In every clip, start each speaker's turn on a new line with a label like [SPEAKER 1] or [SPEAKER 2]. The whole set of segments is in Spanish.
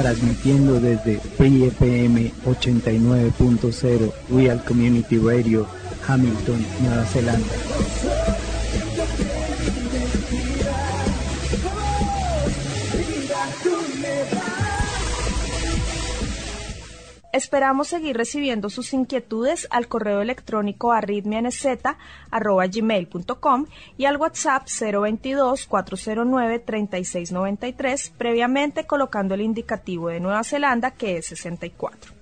[SPEAKER 1] transmitiendo desde Free FM 89.0 Real Community Radio, Hamilton, Nueva Zelanda.
[SPEAKER 2] Esperamos seguir recibiendo sus inquietudes al correo electrónico arritmianz.gmail.com y al WhatsApp 022-409-3693, previamente colocando el indicativo de Nueva Zelanda que es 64.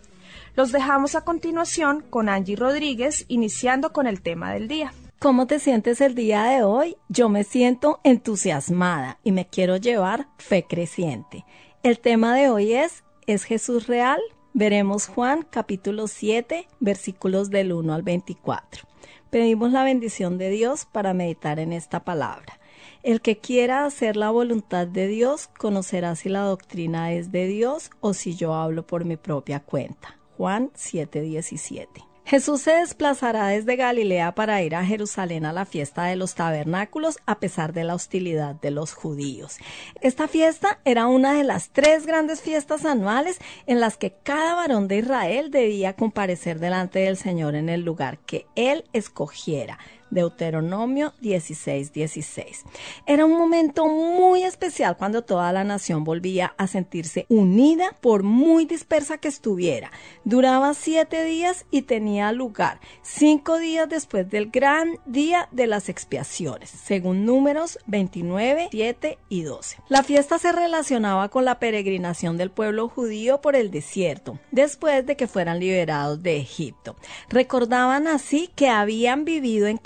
[SPEAKER 2] Los dejamos a continuación con Angie Rodríguez, iniciando con el tema del día.
[SPEAKER 3] ¿Cómo te sientes el día de hoy? Yo me siento entusiasmada y me quiero llevar fe creciente. El tema de hoy es ¿Es Jesús real? Veremos Juan capítulo 7 versículos del 1 al 24. Pedimos la bendición de Dios para meditar en esta palabra. El que quiera hacer la voluntad de Dios conocerá si la doctrina es de Dios o si yo hablo por mi propia cuenta. Juan 7:17. Jesús se desplazará desde Galilea para ir a Jerusalén a la fiesta de los tabernáculos a pesar de la hostilidad de los judíos. Esta fiesta era una de las tres grandes fiestas anuales en las que cada varón de Israel debía comparecer delante del Señor en el lugar que él escogiera Deuteronomio 16, 16. Era un momento muy especial cuando toda la nación volvía a sentirse unida por muy dispersa que estuviera. Duraba siete días y tenía lugar cinco días después del gran día de las expiaciones, según números 29, 7 y 12. La fiesta se relacionaba con la peregrinación del pueblo judío por el desierto, después de que fueran liberados de Egipto. Recordaban así que habían vivido en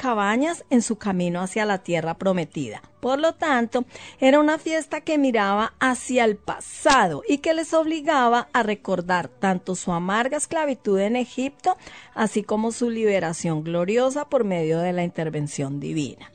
[SPEAKER 3] en su camino hacia la tierra prometida. Por lo tanto, era una fiesta que miraba hacia el pasado y que les obligaba a recordar tanto su amarga esclavitud en Egipto, así como su liberación gloriosa por medio de la intervención divina.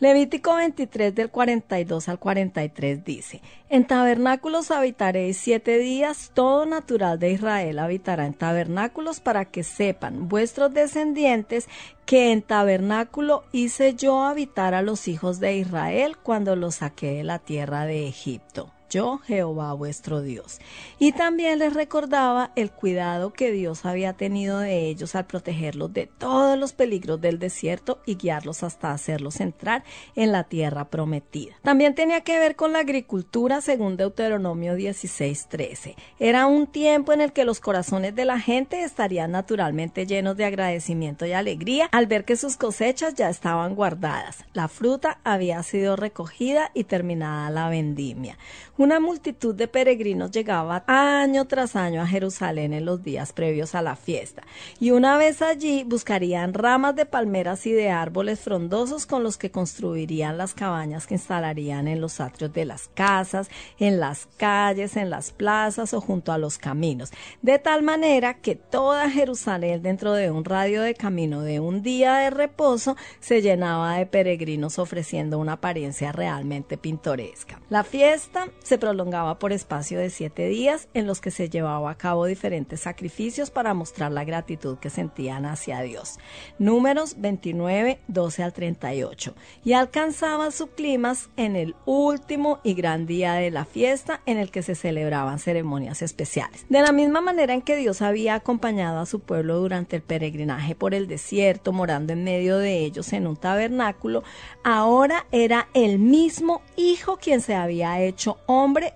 [SPEAKER 3] Levítico 23 del 42 al 43 dice, En tabernáculos habitaréis siete días, todo natural de Israel habitará en tabernáculos para que sepan vuestros descendientes que en tabernáculo hice yo habitar a los hijos de Israel cuando los saqué de la tierra de Egipto yo Jehová vuestro Dios. Y también les recordaba el cuidado que Dios había tenido de ellos al protegerlos de todos los peligros del desierto y guiarlos hasta hacerlos entrar en la tierra prometida. También tenía que ver con la agricultura según Deuteronomio 16:13. Era un tiempo en el que los corazones de la gente estarían naturalmente llenos de agradecimiento y alegría al ver que sus cosechas ya estaban guardadas. La fruta había sido recogida y terminada la vendimia. Una multitud de peregrinos llegaba año tras año a Jerusalén en los días previos a la fiesta, y una vez allí buscarían ramas de palmeras y de árboles frondosos con los que construirían las cabañas que instalarían en los atrios de las casas, en las calles, en las plazas o junto a los caminos, de tal manera que toda Jerusalén dentro de un radio de camino de un día de reposo se llenaba de peregrinos ofreciendo una apariencia realmente pintoresca. La fiesta se prolongaba por espacio de siete días en los que se llevaba a cabo diferentes sacrificios para mostrar la gratitud que sentían hacia Dios. Números 29, 12 al 38. Y alcanzaba su clima en el último y gran día de la fiesta en el que se celebraban ceremonias especiales. De la misma manera en que Dios había acompañado a su pueblo durante el peregrinaje por el desierto, morando en medio de ellos en un tabernáculo, ahora era el mismo Hijo quien se había hecho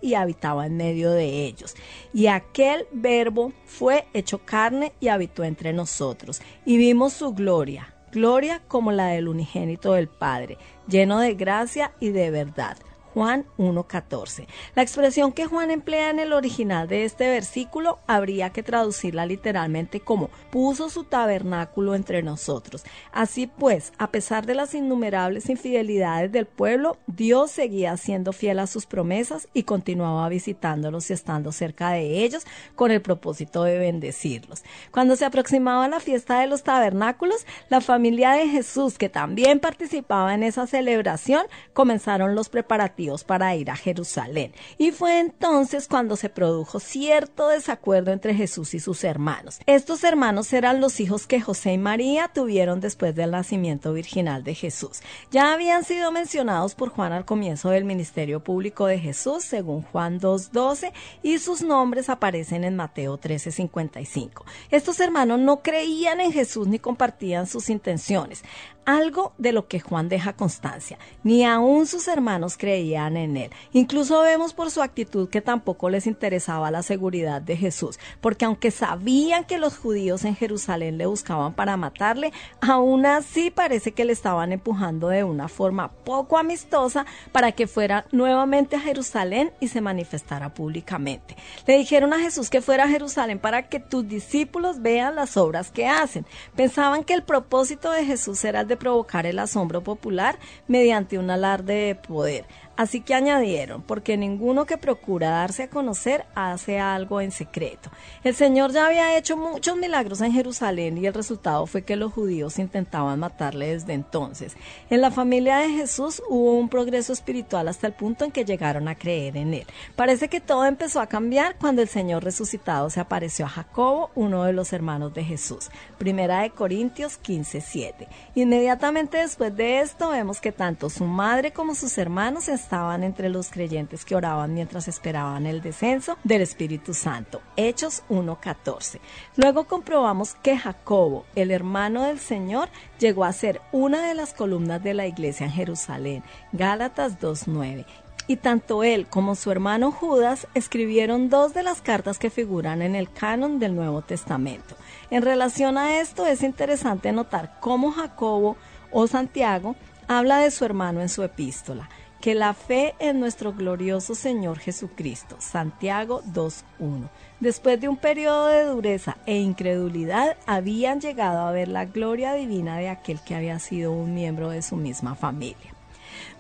[SPEAKER 3] y habitaba en medio de ellos. Y aquel verbo fue hecho carne y habitó entre nosotros. Y vimos su gloria, gloria como la del unigénito del Padre, lleno de gracia y de verdad. Juan 1.14. La expresión que Juan emplea en el original de este versículo habría que traducirla literalmente como puso su tabernáculo entre nosotros. Así pues, a pesar de las innumerables infidelidades del pueblo, Dios seguía siendo fiel a sus promesas y continuaba visitándolos y estando cerca de ellos con el propósito de bendecirlos. Cuando se aproximaba la fiesta de los tabernáculos, la familia de Jesús, que también participaba en esa celebración, comenzaron los preparativos para ir a Jerusalén. Y fue entonces cuando se produjo cierto desacuerdo entre Jesús y sus hermanos. Estos hermanos eran los hijos que José y María tuvieron después del nacimiento virginal de Jesús. Ya habían sido mencionados por Juan al comienzo del ministerio público de Jesús, según Juan 2.12, y sus nombres aparecen en Mateo 13.55. Estos hermanos no creían en Jesús ni compartían sus intenciones algo de lo que Juan deja constancia. Ni aún sus hermanos creían en él. Incluso vemos por su actitud que tampoco les interesaba la seguridad de Jesús, porque aunque sabían que los judíos en Jerusalén le buscaban para matarle, aún así parece que le estaban empujando de una forma poco amistosa para que fuera nuevamente a Jerusalén y se manifestara públicamente. Le dijeron a Jesús que fuera a Jerusalén para que tus discípulos vean las obras que hacen. Pensaban que el propósito de Jesús era el de provocar el asombro popular mediante un alarde de poder. Así que añadieron, porque ninguno que procura darse a conocer hace algo en secreto. El Señor ya había hecho muchos milagros en Jerusalén y el resultado fue que los judíos intentaban matarle desde entonces. En la familia de Jesús hubo un progreso espiritual hasta el punto en que llegaron a creer en él. Parece que todo empezó a cambiar cuando el Señor resucitado se apareció a Jacobo, uno de los hermanos de Jesús. Primera de Corintios 15:7. Inmediatamente después de esto vemos que tanto su madre como sus hermanos estaban entre los creyentes que oraban mientras esperaban el descenso del Espíritu Santo. Hechos 1.14. Luego comprobamos que Jacobo, el hermano del Señor, llegó a ser una de las columnas de la iglesia en Jerusalén. Gálatas 2.9 y tanto él como su hermano Judas escribieron dos de las cartas que figuran en el canon del Nuevo Testamento. En relación a esto es interesante notar cómo Jacobo o Santiago habla de su hermano en su epístola que la fe en nuestro glorioso Señor Jesucristo. Santiago 2.1. Después de un periodo de dureza e incredulidad, habían llegado a ver la gloria divina de aquel que había sido un miembro de su misma familia.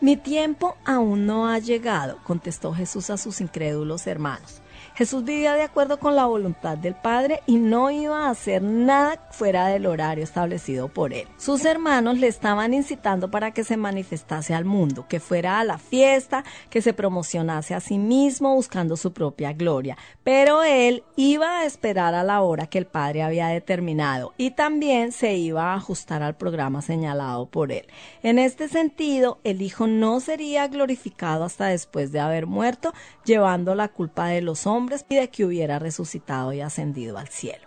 [SPEAKER 3] Mi tiempo aún no ha llegado, contestó Jesús a sus incrédulos hermanos. Jesús vivía de acuerdo con la voluntad del Padre y no iba a hacer nada fuera del horario establecido por él. Sus hermanos le estaban incitando para que se manifestase al mundo, que fuera a la fiesta, que se promocionase a sí mismo buscando su propia gloria. Pero él iba a esperar a la hora que el Padre había determinado y también se iba a ajustar al programa señalado por él. En este sentido, el Hijo no sería glorificado hasta después de haber muerto, llevando la culpa de los hombres y de que hubiera resucitado y ascendido al cielo.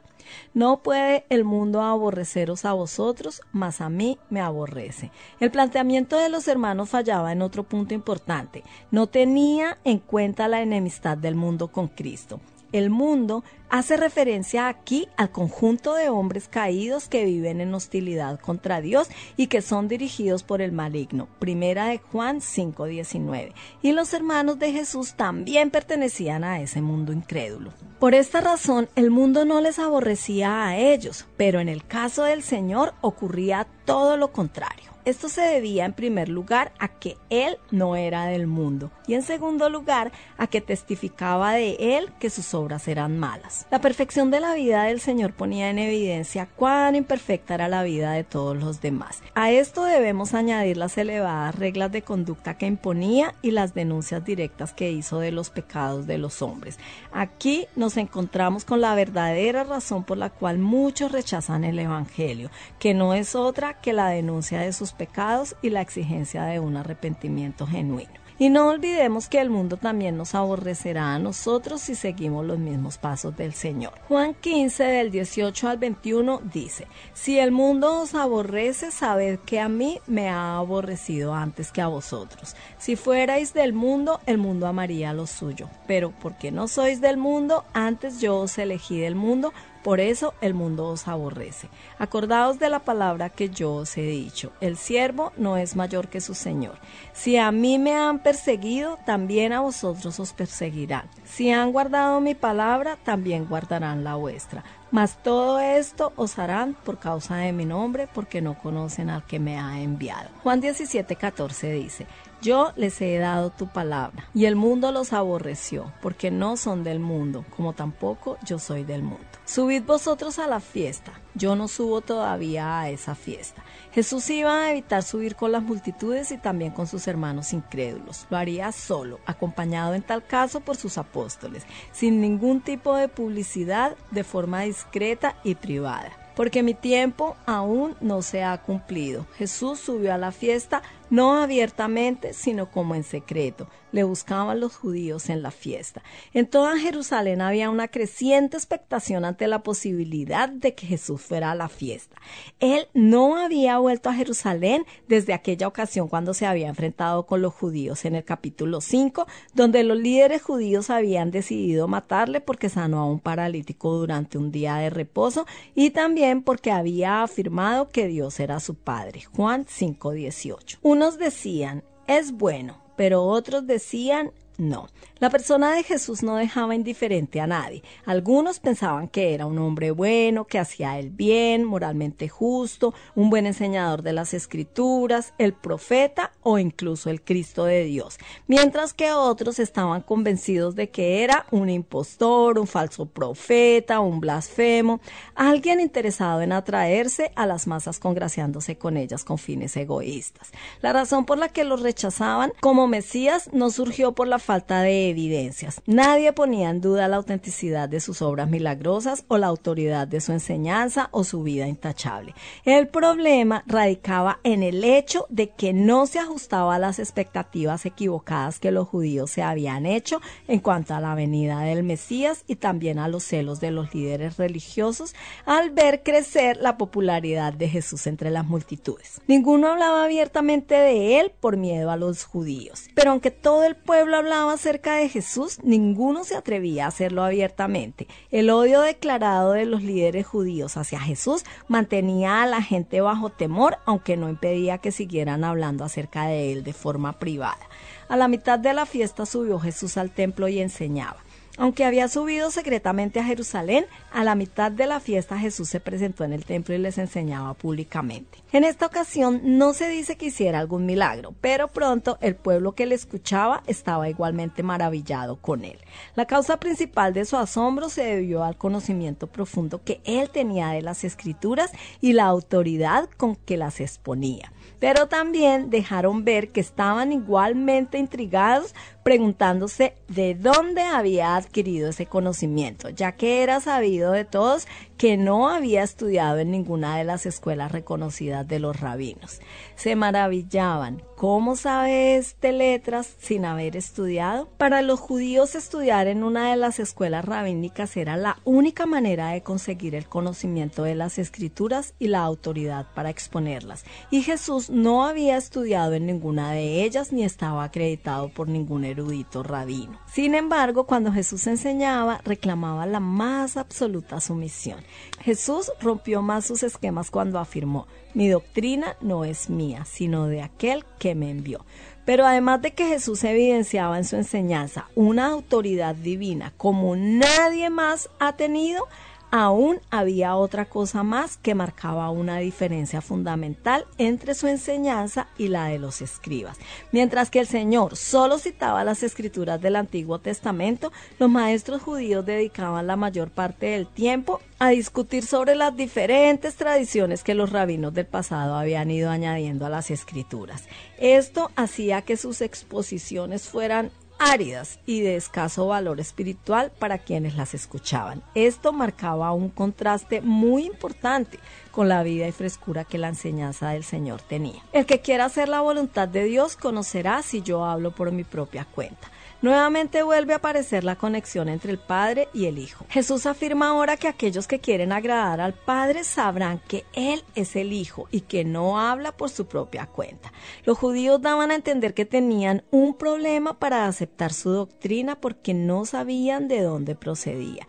[SPEAKER 3] No puede el mundo aborreceros a vosotros, mas a mí me aborrece. El planteamiento de los hermanos fallaba en otro punto importante. No tenía en cuenta la enemistad del mundo con Cristo. El mundo hace referencia aquí al conjunto de hombres caídos que viven en hostilidad contra Dios y que son dirigidos por el maligno. Primera de Juan 5:19. Y los hermanos de Jesús también pertenecían a ese mundo incrédulo. Por esta razón, el mundo no les aborrecía a ellos, pero en el caso del Señor ocurría todo lo contrario. Esto se debía en primer lugar a que Él no era del mundo y en segundo lugar a que testificaba de Él que sus obras eran malas. La perfección de la vida del Señor ponía en evidencia cuán imperfecta era la vida de todos los demás. A esto debemos añadir las elevadas reglas de conducta que imponía y las denuncias directas que hizo de los pecados de los hombres. Aquí nos encontramos con la verdadera razón por la cual muchos rechazan el Evangelio, que no es otra que la denuncia de sus pecados y la exigencia de un arrepentimiento genuino. Y no olvidemos que el mundo también nos aborrecerá a nosotros si seguimos los mismos pasos del Señor. Juan 15 del 18 al 21 dice, Si el mundo os aborrece, sabed que a mí me ha aborrecido antes que a vosotros. Si fuerais del mundo, el mundo amaría lo suyo. Pero porque no sois del mundo, antes yo os elegí del mundo, por eso el mundo os aborrece. Acordaos de la palabra que yo os he dicho. El siervo no es mayor que su Señor. Si a mí me han perseguido, también a vosotros os perseguirán. Si han guardado mi palabra, también guardarán la vuestra. Mas todo esto os harán por causa de mi nombre, porque no conocen al que me ha enviado. Juan 17, 14 dice, yo les he dado tu palabra, y el mundo los aborreció, porque no son del mundo, como tampoco yo soy del mundo. Subid vosotros a la fiesta, yo no subo todavía a esa fiesta. Jesús iba a evitar subir con las multitudes y también con sus hermanos incrédulos. Lo haría solo, acompañado en tal caso por sus apóstoles, sin ningún tipo de publicidad, de forma discreta y privada porque mi tiempo aún no se ha cumplido. Jesús subió a la fiesta no abiertamente, sino como en secreto. Le buscaban los judíos en la fiesta. En toda Jerusalén había una creciente expectación ante la posibilidad de que Jesús fuera a la fiesta. Él no había vuelto a Jerusalén desde aquella ocasión cuando se había enfrentado con los judíos en el capítulo 5, donde los líderes judíos habían decidido matarle porque sanó a un paralítico durante un día de reposo y también porque había afirmado que Dios era su Padre. Juan 5:18. Unos decían, es bueno, pero otros decían, no. La persona de Jesús no dejaba indiferente a nadie. Algunos pensaban que era un hombre bueno, que hacía el bien, moralmente justo, un buen enseñador de las escrituras, el profeta o incluso el Cristo de Dios, mientras que otros estaban convencidos de que era un impostor, un falso profeta, un blasfemo, alguien interesado en atraerse a las masas congraciándose con ellas con fines egoístas. La razón por la que los rechazaban como Mesías no surgió por la falta de evidencias. Nadie ponía en duda la autenticidad de sus obras milagrosas o la autoridad de su enseñanza o su vida intachable. El problema radicaba en el hecho de que no se ajustaba a las expectativas equivocadas que los judíos se habían hecho en cuanto a la venida del Mesías y también a los celos de los líderes religiosos al ver crecer la popularidad de Jesús entre las multitudes. Ninguno hablaba abiertamente de él por miedo a los judíos, pero aunque todo el pueblo hablaba acerca de de Jesús, ninguno se atrevía a hacerlo abiertamente. El odio declarado de los líderes judíos hacia Jesús mantenía a la gente bajo temor, aunque no impedía que siguieran hablando acerca de él de forma privada. A la mitad de la fiesta subió Jesús al templo y enseñaba. Aunque había subido secretamente a Jerusalén, a la mitad de la fiesta Jesús se presentó en el templo y les enseñaba públicamente. En esta ocasión no se dice que hiciera algún milagro, pero pronto el pueblo que le escuchaba estaba igualmente maravillado con él. La causa principal de su asombro se debió al conocimiento profundo que él tenía de las escrituras y la autoridad con que las exponía pero también dejaron ver que estaban igualmente intrigados preguntándose de dónde había adquirido ese conocimiento, ya que era sabido de todos que no había estudiado en ninguna de las escuelas reconocidas de los rabinos. Se maravillaban, ¿cómo sabe este letras sin haber estudiado? Para los judíos estudiar en una de las escuelas rabínicas era la única manera de conseguir el conocimiento de las escrituras y la autoridad para exponerlas. Y Jesús no había estudiado en ninguna de ellas ni estaba acreditado por ningún rabino. Sin embargo, cuando Jesús enseñaba, reclamaba la más absoluta sumisión. Jesús rompió más sus esquemas cuando afirmó, mi doctrina no es mía, sino de aquel que me envió. Pero además de que Jesús evidenciaba en su enseñanza una autoridad divina como nadie más ha tenido, aún había otra cosa más que marcaba una diferencia fundamental entre su enseñanza y la de los escribas. Mientras que el Señor solo citaba las escrituras del Antiguo Testamento, los maestros judíos dedicaban la mayor parte del tiempo a discutir sobre las diferentes tradiciones que los rabinos del pasado habían ido añadiendo a las escrituras. Esto hacía que sus exposiciones fueran áridas y de escaso valor espiritual para quienes las escuchaban. Esto marcaba un contraste muy importante con la vida y frescura que la enseñanza del Señor tenía. El que quiera hacer la voluntad de Dios conocerá si yo hablo por mi propia cuenta. Nuevamente vuelve a aparecer la conexión entre el Padre y el Hijo. Jesús afirma ahora que aquellos que quieren agradar al Padre sabrán que Él es el Hijo y que no habla por su propia cuenta. Los judíos daban a entender que tenían un problema para aceptar su doctrina porque no sabían de dónde procedía.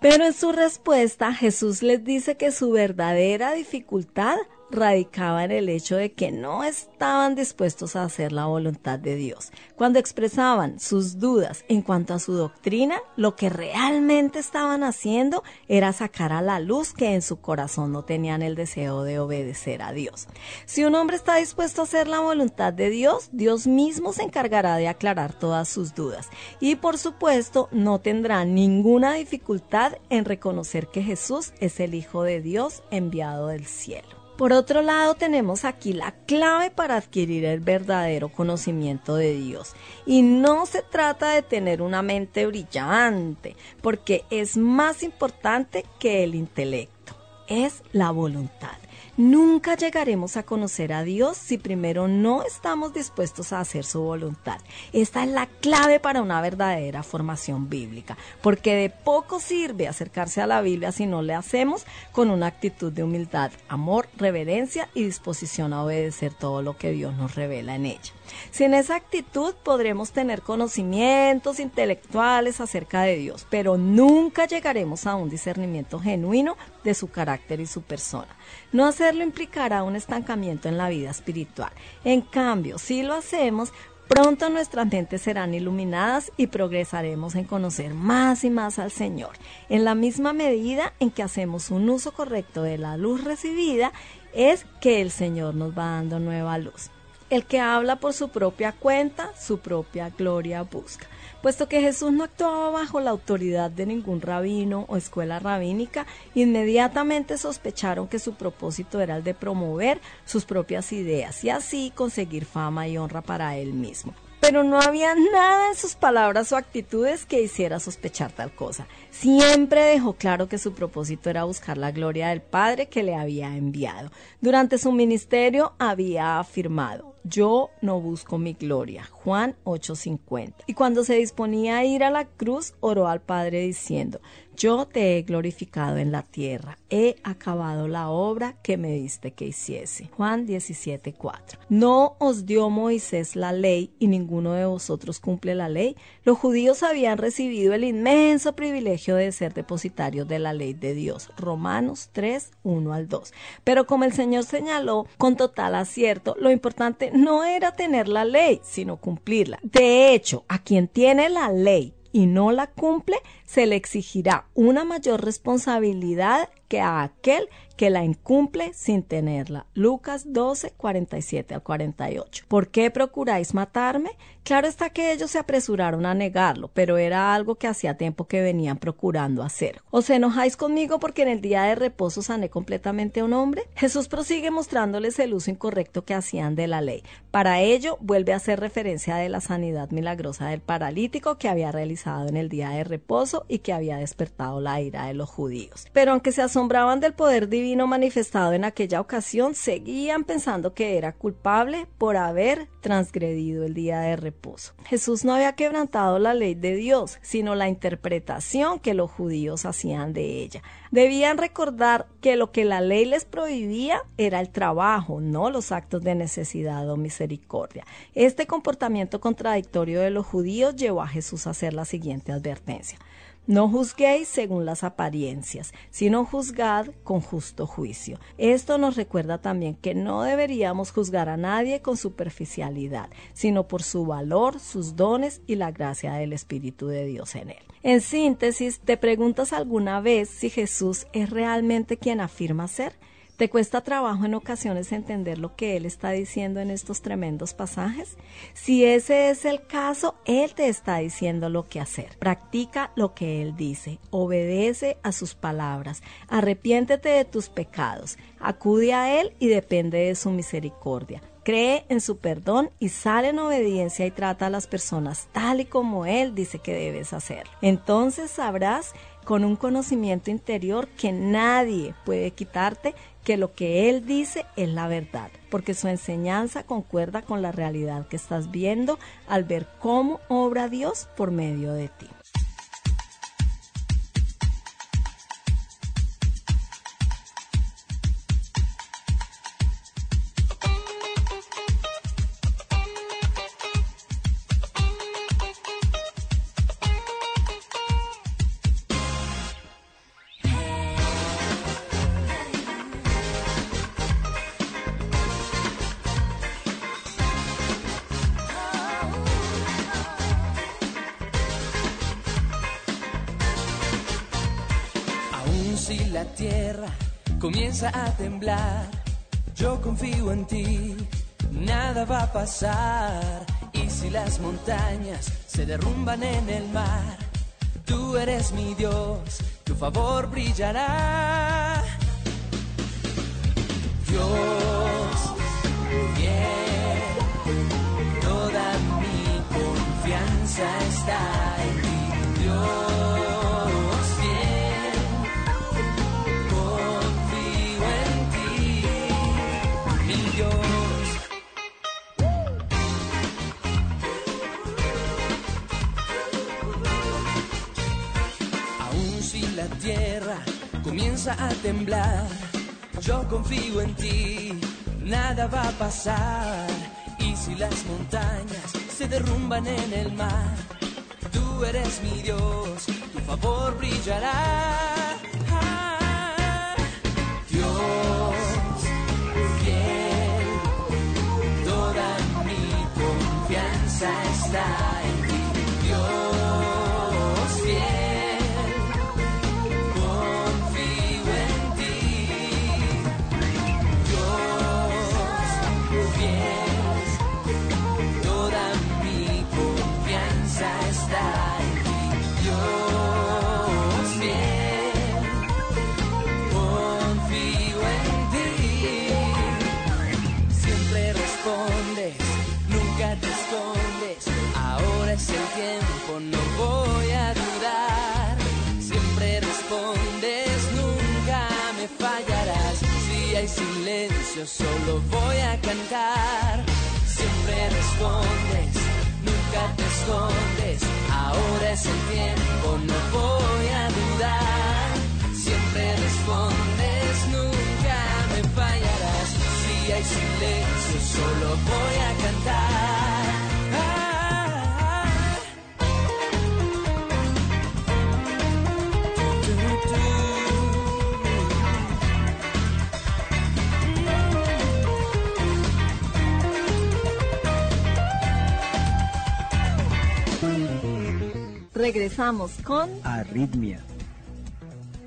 [SPEAKER 3] Pero en su respuesta Jesús les dice que su verdadera dificultad radicaba en el hecho de que no estaban dispuestos a hacer la voluntad de Dios. Cuando expresaban sus dudas en cuanto a su doctrina, lo que realmente estaban haciendo era sacar a la luz que en su corazón no tenían el deseo de obedecer a Dios. Si un hombre está dispuesto a hacer la voluntad de Dios, Dios mismo se encargará de aclarar todas sus dudas y por supuesto no tendrá ninguna dificultad en reconocer que Jesús es el Hijo de Dios enviado del cielo. Por otro lado, tenemos aquí la clave para adquirir el verdadero conocimiento de Dios. Y no se trata de tener una mente brillante, porque es más importante que el intelecto. Es la voluntad. Nunca llegaremos a conocer a Dios si primero no estamos dispuestos a hacer su voluntad. Esta es la clave para una verdadera formación bíblica, porque de poco sirve acercarse a la Biblia si no le hacemos con una actitud de humildad, amor, reverencia y disposición a obedecer todo lo que Dios nos revela en ella. Sin esa actitud podremos tener conocimientos intelectuales acerca de Dios, pero nunca llegaremos a un discernimiento genuino de su carácter y su persona. No hacerlo implicará un estancamiento en la vida espiritual. En cambio, si lo hacemos, Pronto nuestras mentes serán iluminadas y progresaremos en conocer más y más al Señor, en la misma medida en que hacemos un uso correcto de la luz recibida, es que el Señor nos va dando nueva luz. El que habla por su propia cuenta, su propia gloria busca. Puesto que Jesús no actuaba bajo la autoridad de ningún rabino o escuela rabínica, inmediatamente sospecharon que su propósito era el de promover sus propias ideas y así conseguir fama y honra para él mismo pero no había nada en sus palabras o actitudes que hiciera sospechar tal cosa. Siempre dejó claro que su propósito era buscar la gloria del Padre que le había enviado. Durante su ministerio había afirmado, yo no busco mi gloria. Juan 8:50. Y cuando se disponía a ir a la cruz, oró al Padre diciendo, yo te he glorificado en la tierra, he acabado la obra que me diste que hiciese. Juan 17:4. No os dio Moisés la ley y ninguno de vosotros cumple la ley. Los judíos habían recibido el inmenso privilegio de ser depositarios de la ley de Dios. Romanos 3, 1 al 2. Pero como el Señor señaló con total acierto, lo importante no era tener la ley, sino cumplirla. De hecho, a quien tiene la ley y no la cumple, se le exigirá una mayor responsabilidad que a aquel que la incumple sin tenerla. Lucas 12, 47 al 48. ¿Por qué procuráis matarme? Claro está que ellos se apresuraron a negarlo, pero era algo que hacía tiempo que venían procurando hacer. ¿Os enojáis conmigo porque en el día de reposo sané completamente a un hombre? Jesús prosigue mostrándoles el uso incorrecto que hacían de la ley. Para ello, vuelve a hacer referencia de la sanidad milagrosa del paralítico que había realizado en el día de reposo y que había despertado la ira de los judíos. Pero aunque se asombraban del poder divino manifestado en aquella ocasión, seguían pensando que era culpable por haber transgredido el día de reposo. Jesús no había quebrantado la ley de Dios, sino la interpretación que los judíos hacían de ella. Debían recordar que lo que la ley les prohibía era el trabajo, no los actos de necesidad o misericordia. Este comportamiento contradictorio de los judíos llevó a Jesús a hacer la siguiente advertencia. No juzguéis según las apariencias, sino juzgad con justo juicio. Esto nos recuerda también que no deberíamos juzgar a nadie con superficialidad, sino por su valor, sus dones y la gracia del Espíritu de Dios en él. En síntesis, ¿te preguntas alguna vez si Jesús es realmente quien afirma ser? ¿Te cuesta trabajo en ocasiones entender lo que Él está diciendo en estos tremendos pasajes? Si ese es el caso, Él te está diciendo lo que hacer. Practica lo que Él dice, obedece a sus palabras, arrepiéntete de tus pecados, acude a Él y depende de su misericordia. Cree en su perdón y sale en obediencia y trata a las personas tal y como Él dice que debes hacer. Entonces sabrás con un conocimiento interior que nadie puede quitarte que lo que Él dice es la verdad, porque su enseñanza concuerda con la realidad que estás viendo al ver cómo obra Dios por medio de ti.
[SPEAKER 4] Yo confío en ti, nada va a pasar. Y si las montañas se derrumban en el mar, tú eres mi Dios, tu favor brillará. Dios, bien, toda mi confianza está comienza a temblar. Yo confío en ti, nada va a pasar. Y si las montañas se derrumban en el mar, tú eres mi Dios, tu favor brillará.
[SPEAKER 3] Regresamos con
[SPEAKER 1] Arritmia.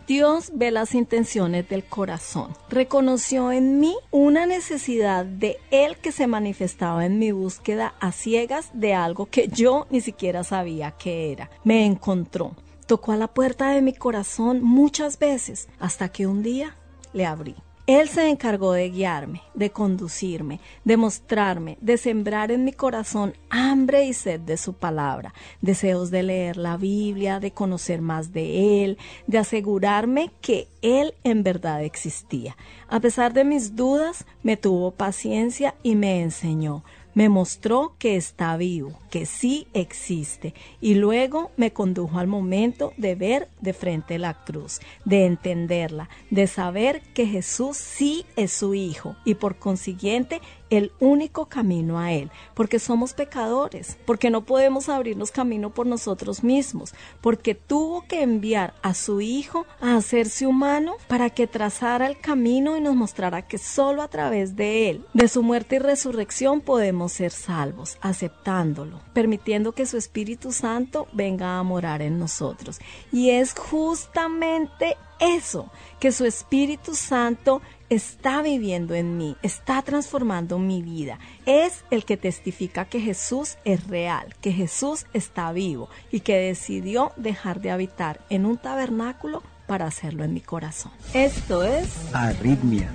[SPEAKER 3] Dios ve las intenciones del corazón. Reconoció en mí una necesidad de Él que se manifestaba en mi búsqueda a ciegas de algo que yo ni siquiera sabía que era. Me encontró. Tocó a la puerta de mi corazón muchas veces hasta que un día le abrí. Él se encargó de guiarme, de conducirme, de mostrarme, de sembrar en mi corazón hambre y sed de su palabra, deseos de leer la Biblia, de conocer más de Él, de asegurarme que Él en verdad existía. A pesar de mis dudas, me tuvo paciencia y me enseñó me mostró que está vivo, que sí existe, y luego me condujo al momento de ver de frente la cruz, de entenderla, de saber que Jesús sí es su Hijo, y por consiguiente el único camino a Él, porque somos pecadores, porque no podemos abrirnos camino por nosotros mismos, porque tuvo que enviar a su Hijo a hacerse humano para que trazara el camino y nos mostrara que solo a través de Él, de su muerte y resurrección, podemos ser salvos, aceptándolo, permitiendo que su Espíritu Santo venga a morar en nosotros. Y es justamente eso, que su Espíritu Santo está viviendo en mí, está transformando mi vida. Es el que testifica que Jesús es real, que Jesús está vivo y que decidió dejar de habitar en un tabernáculo para hacerlo en mi corazón. Esto es
[SPEAKER 1] Arritmia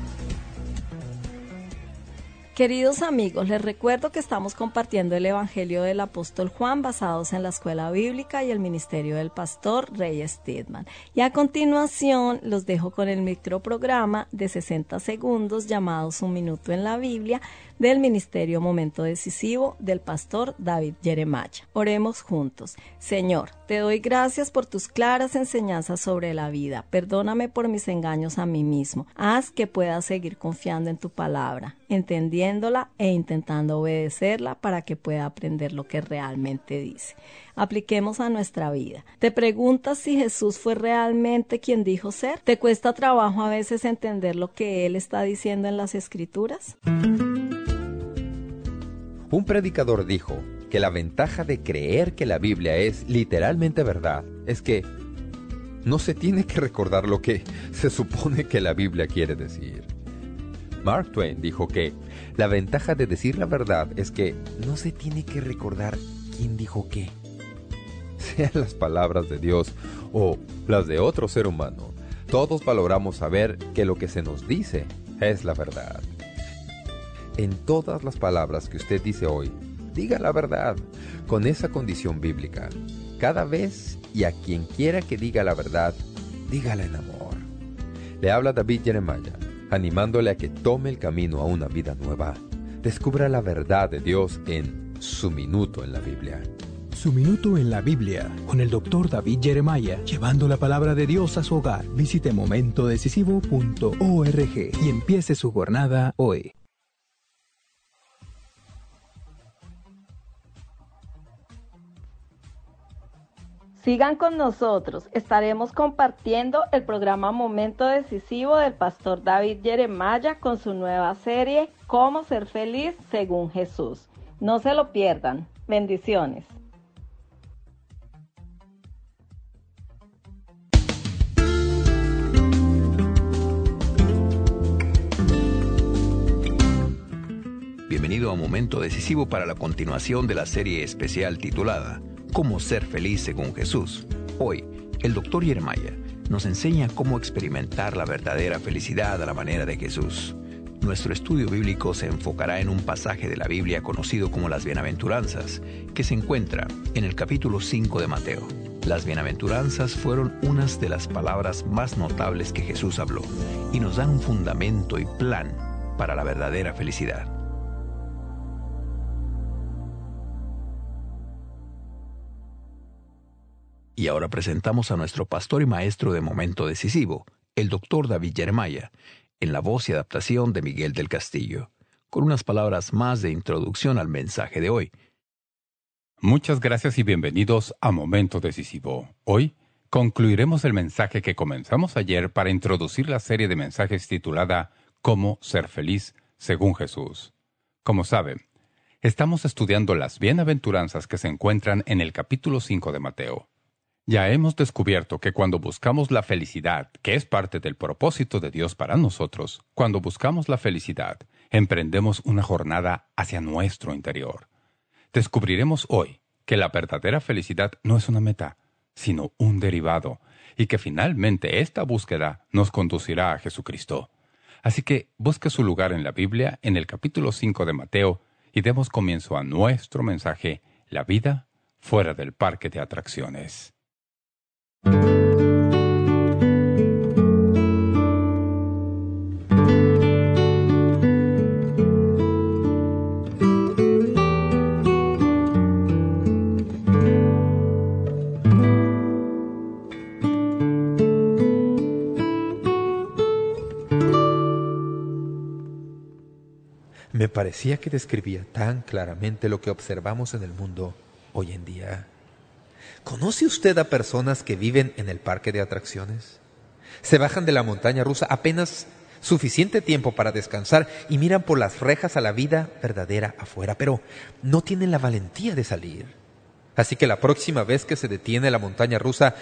[SPEAKER 3] Queridos amigos, les recuerdo que estamos compartiendo el Evangelio del Apóstol Juan basados en la escuela bíblica y el ministerio del pastor Rey Stedman. Y a continuación los dejo con el microprograma de 60 segundos llamado Un Minuto en la Biblia del Ministerio Momento Decisivo del pastor David Jeremiah. Oremos juntos. Señor, te doy gracias por tus claras enseñanzas sobre la vida. Perdóname por mis engaños a mí mismo. Haz que pueda seguir confiando en tu palabra, entendiéndola e intentando obedecerla para que pueda aprender lo que realmente dice. Apliquemos a nuestra vida. ¿Te preguntas si Jesús fue realmente quien dijo ser? ¿Te cuesta trabajo a veces entender lo que Él está diciendo en las escrituras?
[SPEAKER 5] Un predicador dijo que la ventaja de creer que la Biblia es literalmente verdad es que no se tiene que recordar lo que se supone que la Biblia quiere decir. Mark Twain dijo que la ventaja de decir la verdad es que no se tiene que recordar quién dijo qué. Sean las palabras de Dios o las de otro ser humano, todos valoramos saber que lo que se nos dice es la verdad. En todas las palabras que usted dice hoy, diga la verdad, con esa condición bíblica. Cada vez y a quien quiera que diga la verdad, dígala en amor. Le habla David Jeremiah, animándole a que tome el camino a una vida nueva. Descubra la verdad de Dios en Su Minuto en la Biblia.
[SPEAKER 6] Su Minuto en la Biblia, con el doctor David Jeremiah, llevando la palabra de Dios a su hogar. Visite momentodecisivo.org y empiece su jornada hoy.
[SPEAKER 3] Sigan con nosotros, estaremos compartiendo el programa Momento Decisivo del pastor David Jeremiah con su nueva serie Cómo ser feliz según Jesús. No se lo pierdan. Bendiciones.
[SPEAKER 7] Bienvenido a Momento Decisivo para la continuación de la serie especial titulada Cómo ser feliz según Jesús. Hoy, el doctor Yermaya nos enseña cómo experimentar la verdadera felicidad a la manera de Jesús. Nuestro estudio bíblico se enfocará en un pasaje de la Biblia conocido como las bienaventuranzas, que se encuentra en el capítulo 5 de Mateo. Las bienaventuranzas fueron unas de las palabras más notables que Jesús habló y nos dan un fundamento y plan para la verdadera felicidad. Y ahora presentamos a nuestro pastor y maestro de momento decisivo, el doctor David Jeremiah, en la voz y adaptación de Miguel del Castillo, con unas palabras más de introducción al mensaje de hoy.
[SPEAKER 8] Muchas gracias y bienvenidos a Momento Decisivo. Hoy concluiremos el mensaje que comenzamos ayer para introducir la serie de mensajes titulada Cómo ser feliz según Jesús. Como saben, estamos estudiando las bienaventuranzas que se encuentran en el capítulo 5 de Mateo. Ya hemos descubierto que cuando buscamos la felicidad, que es parte del propósito de Dios para nosotros, cuando buscamos la felicidad, emprendemos una jornada hacia nuestro interior. Descubriremos hoy que la verdadera felicidad no es una meta, sino un derivado, y que finalmente esta búsqueda nos conducirá a Jesucristo. Así que busque su lugar en la Biblia en el capítulo 5 de Mateo y demos comienzo a nuestro mensaje, La vida fuera del parque de atracciones.
[SPEAKER 5] Me parecía que describía tan claramente lo que observamos en el mundo hoy en día. ¿Conoce usted a personas que viven en el parque de atracciones? Se bajan de la montaña rusa apenas suficiente tiempo para descansar y miran por las rejas a la vida verdadera afuera, pero no tienen la valentía de salir. Así que la próxima vez que se detiene la montaña rusa,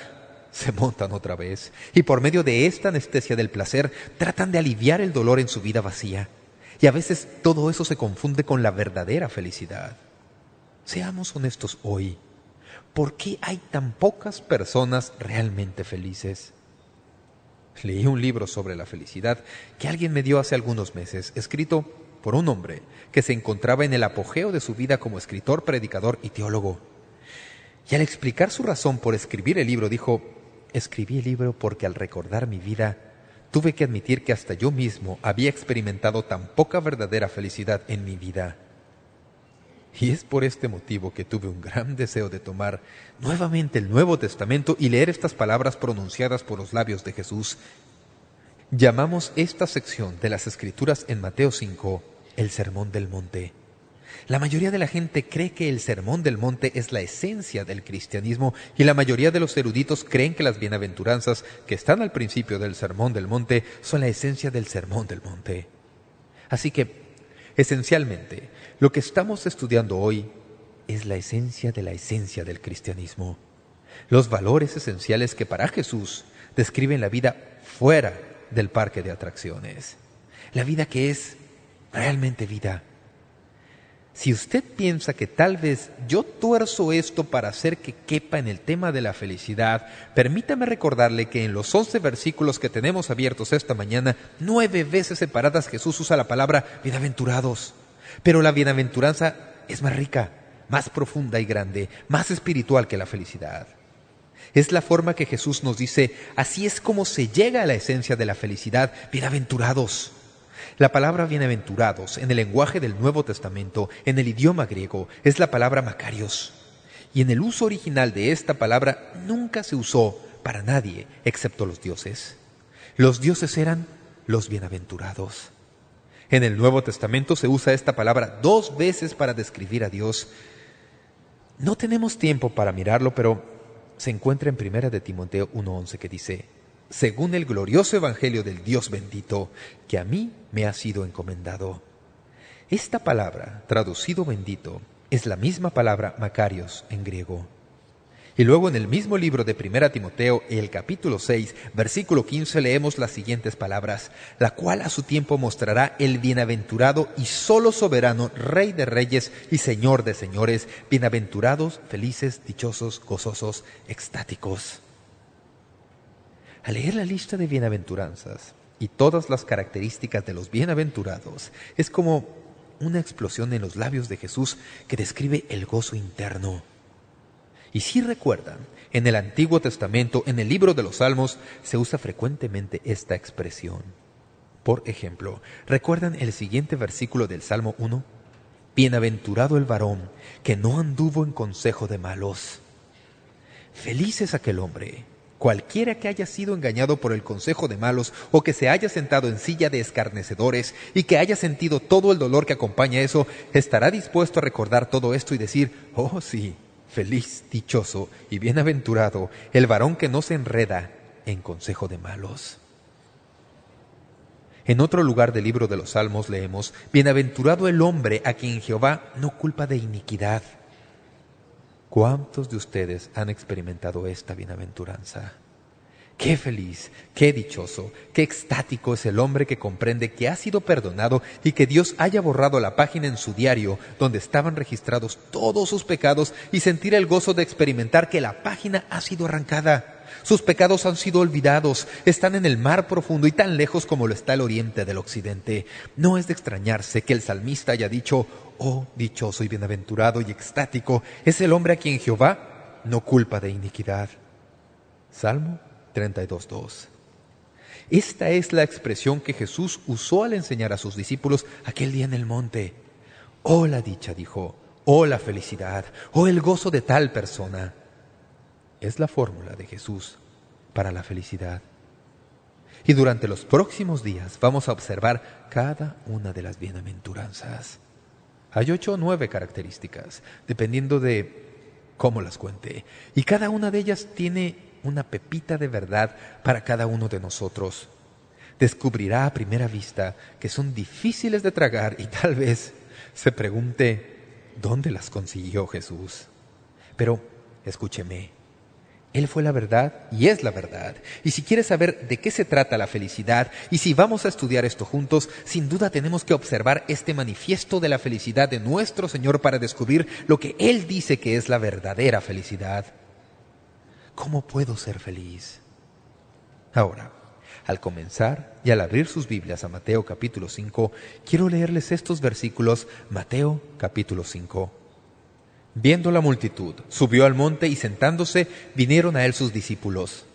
[SPEAKER 5] se montan otra vez y por medio de esta anestesia del placer tratan de aliviar el dolor en su vida vacía. Y a veces todo eso se confunde con la verdadera felicidad. Seamos honestos hoy. ¿Por qué hay tan pocas personas realmente felices? Leí un libro sobre la felicidad que alguien me dio hace algunos meses, escrito por un hombre que se encontraba en el apogeo de su vida como escritor, predicador y teólogo. Y al explicar su razón por escribir el libro, dijo, escribí el libro porque al recordar mi vida, tuve que admitir que hasta yo mismo había experimentado tan poca verdadera felicidad en mi vida. Y es por este motivo que tuve un gran deseo de tomar nuevamente el Nuevo Testamento y leer estas palabras pronunciadas por los labios de Jesús. Llamamos esta sección de las Escrituras en Mateo 5 el Sermón del Monte. La mayoría de la gente cree que el Sermón del Monte es la esencia del cristianismo y la mayoría de los eruditos creen que las bienaventuranzas que están al principio del Sermón del Monte son la esencia del Sermón del Monte. Así que, esencialmente, lo que estamos estudiando hoy es la esencia de la esencia del cristianismo. Los valores esenciales que para Jesús describen la vida fuera del parque de atracciones. La vida que es realmente vida. Si usted piensa que tal vez yo tuerzo esto para hacer que quepa en el tema de la felicidad, permítame recordarle que en los once versículos que tenemos abiertos esta mañana, nueve veces separadas Jesús usa la palabra bienaventurados. Pero la bienaventuranza es más rica, más profunda y grande, más espiritual que la felicidad. Es la forma que Jesús nos dice, así es como se llega a la esencia de la felicidad, bienaventurados. La palabra bienaventurados en el lenguaje del Nuevo Testamento, en el idioma griego, es la palabra macarios. Y en el uso original de esta palabra nunca se usó para nadie excepto los dioses. Los dioses eran los bienaventurados. En el Nuevo Testamento se usa esta palabra dos veces para describir a Dios. No tenemos tiempo para mirarlo, pero se encuentra en Primera de Timoteo 1.11 que dice, según el glorioso evangelio del Dios bendito, que a mí me ha sido encomendado. Esta palabra, traducido bendito, es la misma palabra Macarios en griego. Y luego en el mismo libro de Primera Timoteo, el capítulo 6, versículo 15, leemos las siguientes palabras, la cual a su tiempo mostrará el bienaventurado y solo soberano, Rey de reyes y Señor de señores, bienaventurados, felices, dichosos, gozosos, extáticos. Al leer la lista de bienaventuranzas y todas las características de los bienaventurados, es como una explosión en los labios de Jesús que describe el gozo interno y si recuerdan, en el Antiguo Testamento, en el libro de los Salmos, se usa frecuentemente esta expresión. Por ejemplo, ¿recuerdan el siguiente versículo del Salmo 1? Bienaventurado el varón que no anduvo en consejo de malos. Feliz es aquel hombre, cualquiera que haya sido engañado por el consejo de malos o que se haya sentado en silla de escarnecedores y que haya sentido todo el dolor que acompaña eso, estará dispuesto a recordar todo esto y decir, oh sí, Feliz, dichoso y bienaventurado el varón que no se enreda en consejo de malos. En otro lugar del libro de los Salmos leemos, Bienaventurado el hombre a quien Jehová no culpa de iniquidad. ¿Cuántos de ustedes han experimentado esta bienaventuranza? Qué feliz, qué dichoso, qué extático es el hombre que comprende que ha sido perdonado y que Dios haya borrado la página en su diario donde estaban registrados todos sus pecados y sentir el gozo de experimentar que la página ha sido arrancada. Sus pecados han sido olvidados, están en el mar profundo y tan lejos como lo está el oriente del occidente. No es de extrañarse que el salmista haya dicho, oh, dichoso y bienaventurado y extático es el hombre a quien Jehová no culpa de iniquidad. Salmo 32.2. Esta es la expresión que Jesús usó al enseñar a sus discípulos aquel día en el monte. Oh la dicha, dijo, oh la felicidad, oh el gozo de tal persona. Es la fórmula de Jesús para la felicidad. Y durante los próximos días vamos a observar cada una de las bienaventuranzas. Hay ocho o nueve características, dependiendo de cómo las cuente. Y cada una de ellas tiene una pepita de verdad para cada uno de nosotros. Descubrirá a primera vista que son difíciles de tragar y tal vez se pregunte dónde las consiguió Jesús. Pero escúcheme, él fue la verdad y es la verdad. Y si quieres saber de qué se trata la felicidad y si vamos a estudiar esto juntos, sin duda tenemos que observar este manifiesto de la felicidad de nuestro Señor para descubrir lo que Él dice que es la verdadera felicidad. ¿Cómo puedo ser feliz? Ahora, al comenzar y al abrir sus Biblias a Mateo capítulo 5, quiero leerles estos versículos, Mateo capítulo 5. Viendo la multitud, subió al monte y sentándose vinieron a él sus discípulos.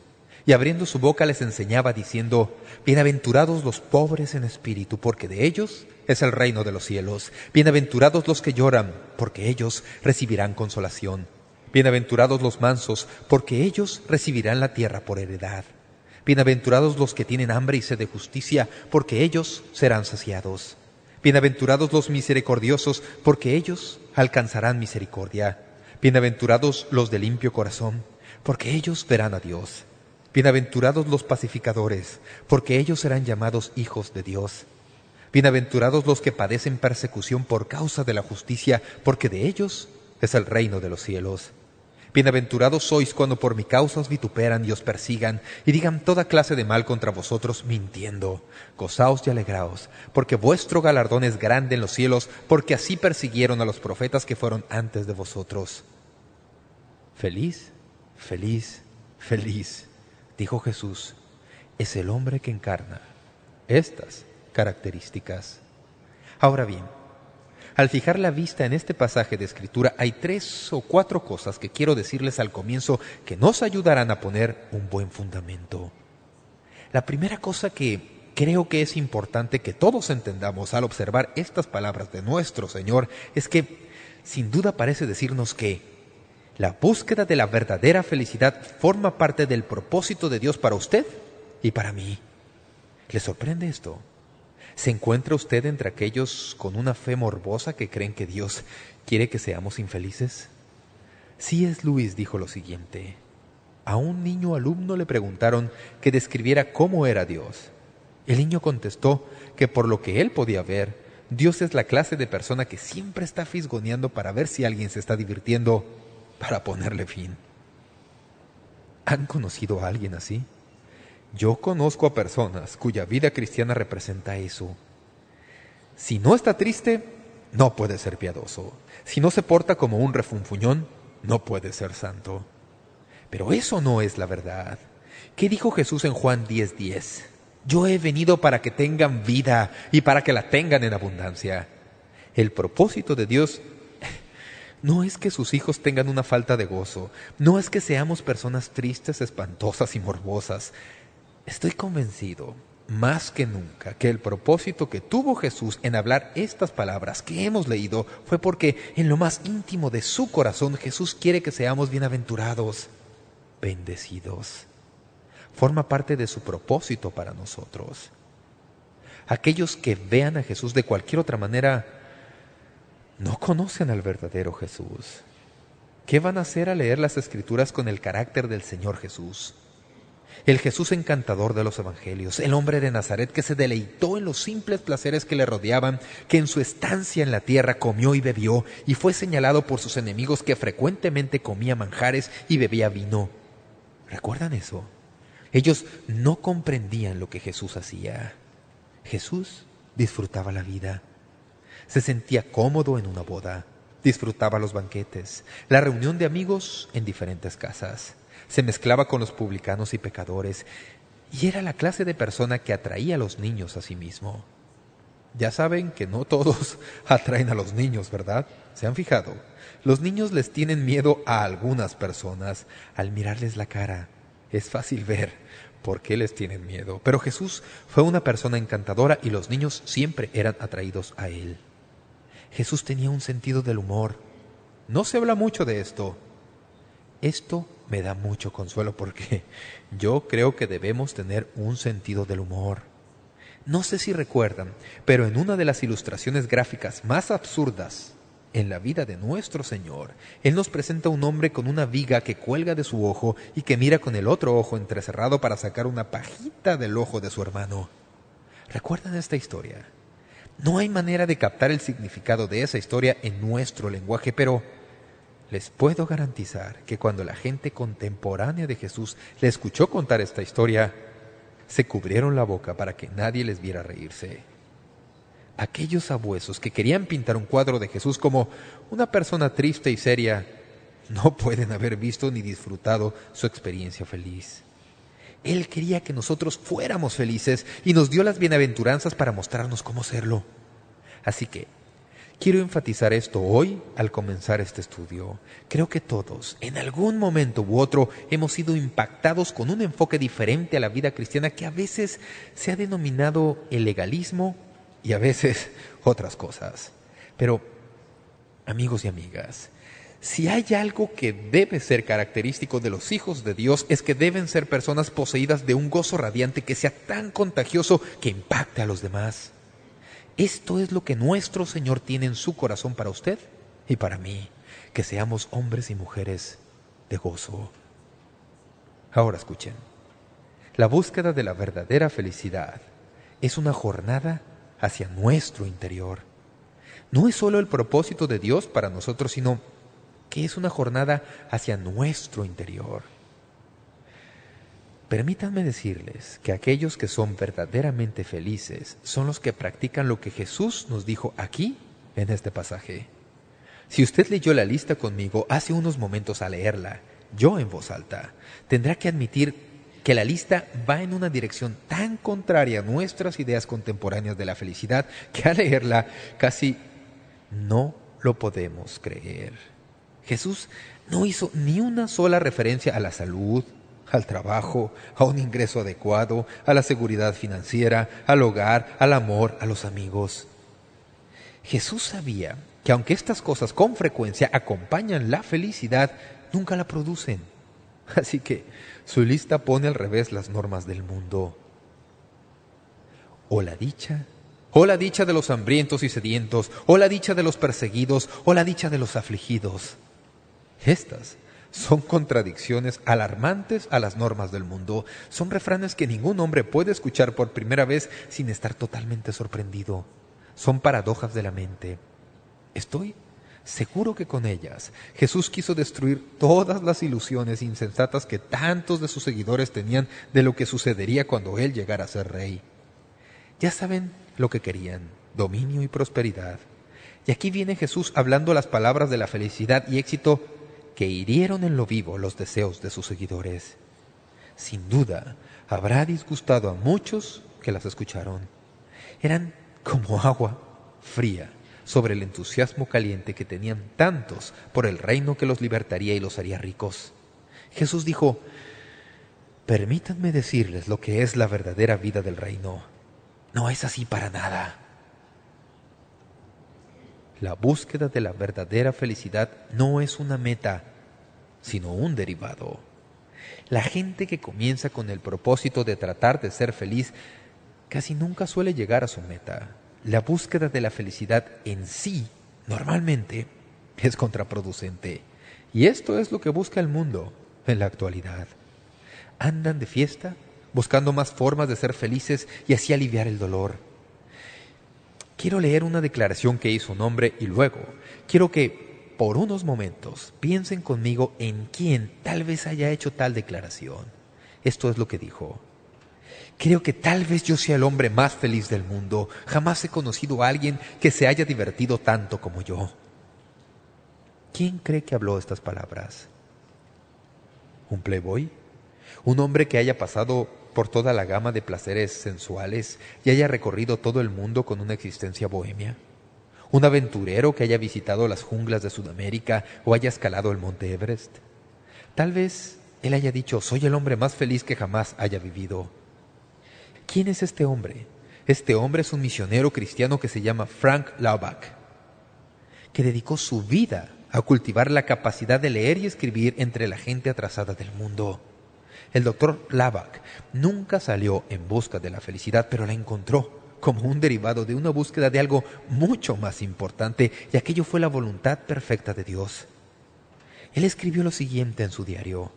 [SPEAKER 5] Y abriendo su boca les enseñaba diciendo, Bienaventurados los pobres en espíritu, porque de ellos es el reino de los cielos. Bienaventurados los que lloran, porque ellos recibirán consolación. Bienaventurados los mansos, porque ellos recibirán la tierra por heredad. Bienaventurados los que tienen hambre y sed de justicia, porque ellos serán saciados. Bienaventurados los misericordiosos, porque ellos alcanzarán misericordia. Bienaventurados los de limpio corazón, porque ellos verán a Dios. Bienaventurados los pacificadores, porque ellos serán llamados hijos de Dios. Bienaventurados los que padecen persecución por causa de la justicia, porque de ellos es el reino de los cielos. Bienaventurados sois cuando por mi causa os vituperan y os persigan y digan toda clase de mal contra vosotros mintiendo. Gozaos y alegraos, porque vuestro galardón es grande en los cielos, porque así persiguieron a los profetas que fueron antes de vosotros. Feliz, feliz, feliz, dijo Jesús, es el hombre que encarna estas características. Ahora bien, al fijar la vista en este pasaje de Escritura, hay tres o cuatro cosas que quiero decirles al comienzo que nos ayudarán a poner un buen fundamento. La primera cosa que creo que es importante que todos entendamos al observar estas palabras de nuestro Señor es que, sin duda parece decirnos que la búsqueda de la verdadera felicidad forma parte del propósito de Dios para usted y para mí. ¿Le sorprende esto? ¿Se encuentra usted entre aquellos con una fe morbosa que creen que Dios quiere que seamos infelices? Sí es Luis dijo lo siguiente. A un niño alumno le preguntaron que describiera cómo era Dios. El niño contestó que por lo que él podía ver, Dios es la clase de persona que siempre está fisgoneando para ver si alguien se está divirtiendo para ponerle fin. ¿Han conocido a alguien así? Yo conozco a personas cuya vida cristiana representa eso. Si no está triste, no puede ser piadoso. Si no se porta como un refunfuñón, no puede ser santo. Pero eso no es la verdad. ¿Qué dijo Jesús en Juan 10:10? 10? Yo he venido para que tengan vida y para que la tengan en abundancia. El propósito de Dios no es que sus hijos tengan una falta de gozo, no es que seamos personas tristes, espantosas y morbosas. Estoy convencido más que nunca que el propósito que tuvo Jesús en hablar estas palabras que hemos leído fue porque en lo más íntimo de su corazón Jesús quiere que seamos bienaventurados, bendecidos. Forma parte de su propósito para nosotros. Aquellos que vean a Jesús de cualquier otra manera no conocen al verdadero Jesús. ¿Qué van a hacer al leer las Escrituras con el carácter del Señor Jesús? El Jesús encantador de los evangelios, el hombre de Nazaret que se deleitó en los simples placeres que le rodeaban, que en su estancia en la tierra comió y bebió, y fue señalado por sus enemigos que frecuentemente comía manjares y bebía vino. ¿Recuerdan eso? Ellos no comprendían lo que Jesús hacía. Jesús disfrutaba la vida. Se sentía cómodo en una boda. Disfrutaba los banquetes, la reunión de amigos en diferentes casas se mezclaba con los publicanos y pecadores, y era la clase de persona que atraía a los niños a sí mismo. Ya saben que no todos atraen a los niños, ¿verdad? ¿Se han fijado? Los niños les tienen miedo a algunas personas al mirarles la cara. Es fácil ver por qué les tienen miedo. Pero Jesús fue una persona encantadora y los niños siempre eran atraídos a Él. Jesús tenía un sentido del humor. No se habla mucho de esto, Esto me da mucho consuelo porque yo creo que debemos tener un sentido del humor. No sé si recuerdan, pero en una de las ilustraciones gráficas más absurdas en la vida de nuestro Señor, Él nos presenta un hombre con una viga que cuelga de su ojo y que mira con el otro ojo entrecerrado para sacar una pajita del ojo de su hermano. ¿Recuerdan esta historia? No hay manera de captar el significado de esa historia en nuestro lenguaje, pero les puedo garantizar que cuando la gente contemporánea de Jesús le escuchó contar esta historia, se cubrieron la boca para que nadie les viera reírse. Aquellos abuesos que querían pintar un cuadro de Jesús como una persona triste y seria, no pueden haber visto ni disfrutado su experiencia feliz. Él quería que nosotros fuéramos felices y nos dio las bienaventuranzas para mostrarnos cómo serlo. Así que quiero enfatizar esto hoy al comenzar este estudio. Creo que todos, en algún momento u otro, hemos sido impactados con un enfoque diferente a la vida cristiana que a veces se ha denominado el legalismo y a veces otras cosas. Pero, amigos y amigas, si hay algo que debe ser característico de los hijos de Dios es que deben ser personas poseídas de un gozo radiante que sea tan contagioso que impacte a los demás. Esto es lo que nuestro Señor tiene en su corazón para usted y para mí, que seamos hombres y mujeres de gozo. Ahora escuchen, la búsqueda de la verdadera felicidad es una jornada hacia nuestro interior. No es solo el propósito de Dios para nosotros, sino que es una jornada hacia nuestro interior. Permítanme decirles que aquellos que son verdaderamente felices son los que practican lo que Jesús nos dijo aquí en este pasaje. Si usted leyó la lista conmigo hace unos momentos a leerla, yo en voz alta, tendrá que admitir que la lista va en una dirección tan contraria a nuestras ideas contemporáneas de la felicidad que al leerla casi no lo podemos creer. Jesús no hizo ni una sola referencia a la salud, al trabajo, a un ingreso adecuado, a la seguridad financiera, al hogar, al amor, a los amigos. Jesús sabía que aunque estas cosas con frecuencia acompañan la felicidad, nunca la producen. Así que su lista pone al revés las normas del mundo. O la dicha, o la dicha de los hambrientos y sedientos, o la dicha de los perseguidos, o la dicha de los afligidos. Estas son contradicciones alarmantes a las normas del mundo. Son refranes que ningún hombre puede escuchar por primera vez sin estar totalmente sorprendido. Son paradojas de la mente. Estoy seguro que con ellas Jesús quiso destruir todas las ilusiones insensatas que tantos de sus seguidores tenían de lo que sucedería cuando Él llegara a ser rey. Ya saben lo que querían, dominio y prosperidad. Y aquí viene Jesús hablando las palabras de la felicidad y éxito que hirieron en lo vivo los deseos de sus seguidores. Sin duda, habrá disgustado a muchos que las escucharon. Eran como agua fría sobre el entusiasmo caliente que tenían tantos por el reino que los libertaría y los haría ricos. Jesús dijo, permítanme decirles lo que es la verdadera vida del reino. No es así para nada. La búsqueda de la verdadera felicidad no es una meta, sino un derivado. La gente que comienza con el propósito de tratar de ser feliz casi nunca suele llegar a su meta. La búsqueda de la felicidad en sí, normalmente, es contraproducente. Y esto es lo que busca el mundo en la actualidad. Andan de fiesta buscando más formas de ser felices y así aliviar el dolor. Quiero leer una declaración que hizo un hombre y luego quiero que por unos momentos piensen conmigo en quién tal vez haya hecho tal declaración. Esto es lo que dijo. Creo que tal vez yo sea el hombre más feliz del mundo. Jamás he conocido a alguien que se haya divertido tanto como yo. ¿Quién cree que habló estas palabras? ¿Un playboy? ¿Un hombre que haya pasado por toda la gama de placeres sensuales y haya recorrido todo el mundo con una existencia bohemia? ¿Un aventurero que haya visitado las junglas de Sudamérica o haya escalado el monte Everest? Tal vez él haya dicho, soy el hombre más feliz que jamás haya vivido. ¿Quién es este hombre? Este hombre es un misionero cristiano que se llama Frank Laubach, que dedicó su vida a cultivar la capacidad de leer y escribir entre la gente atrasada del mundo. El doctor Lavak nunca salió en busca de la felicidad, pero la encontró como un derivado de una búsqueda de algo mucho más importante, y aquello fue la voluntad perfecta de Dios. Él escribió lo siguiente en su diario.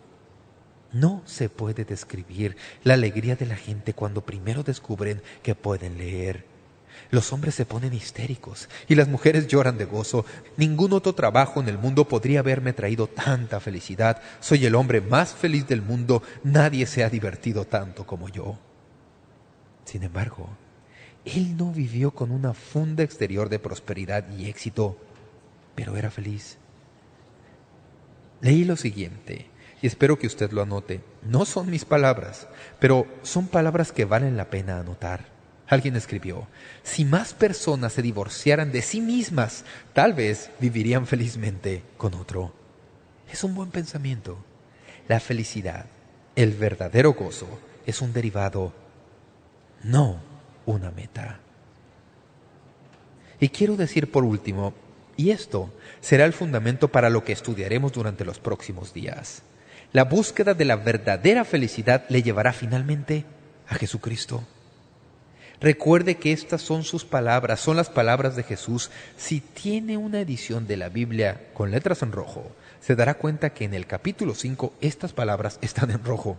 [SPEAKER 5] No se puede describir la alegría de la gente cuando primero descubren que pueden leer. Los hombres se ponen histéricos y las mujeres lloran de gozo. Ningún otro trabajo en el mundo podría haberme traído tanta felicidad. Soy el hombre más feliz del mundo. Nadie se ha divertido tanto como yo. Sin embargo, él no vivió con una funda exterior de prosperidad y éxito, pero era feliz. Leí lo siguiente, y espero que usted lo anote. No son mis palabras, pero son palabras que valen la pena anotar. Alguien escribió, si más personas se divorciaran de sí mismas, tal vez vivirían felizmente con otro. Es un buen pensamiento. La felicidad, el verdadero gozo, es un derivado, no una meta. Y quiero decir por último, y esto será el fundamento para lo que estudiaremos durante los próximos días. La búsqueda de la verdadera felicidad le llevará finalmente a Jesucristo. Recuerde que estas son sus palabras, son las palabras de Jesús. Si tiene una edición de la Biblia con letras en rojo, se dará cuenta que en el capítulo 5 estas palabras están en rojo.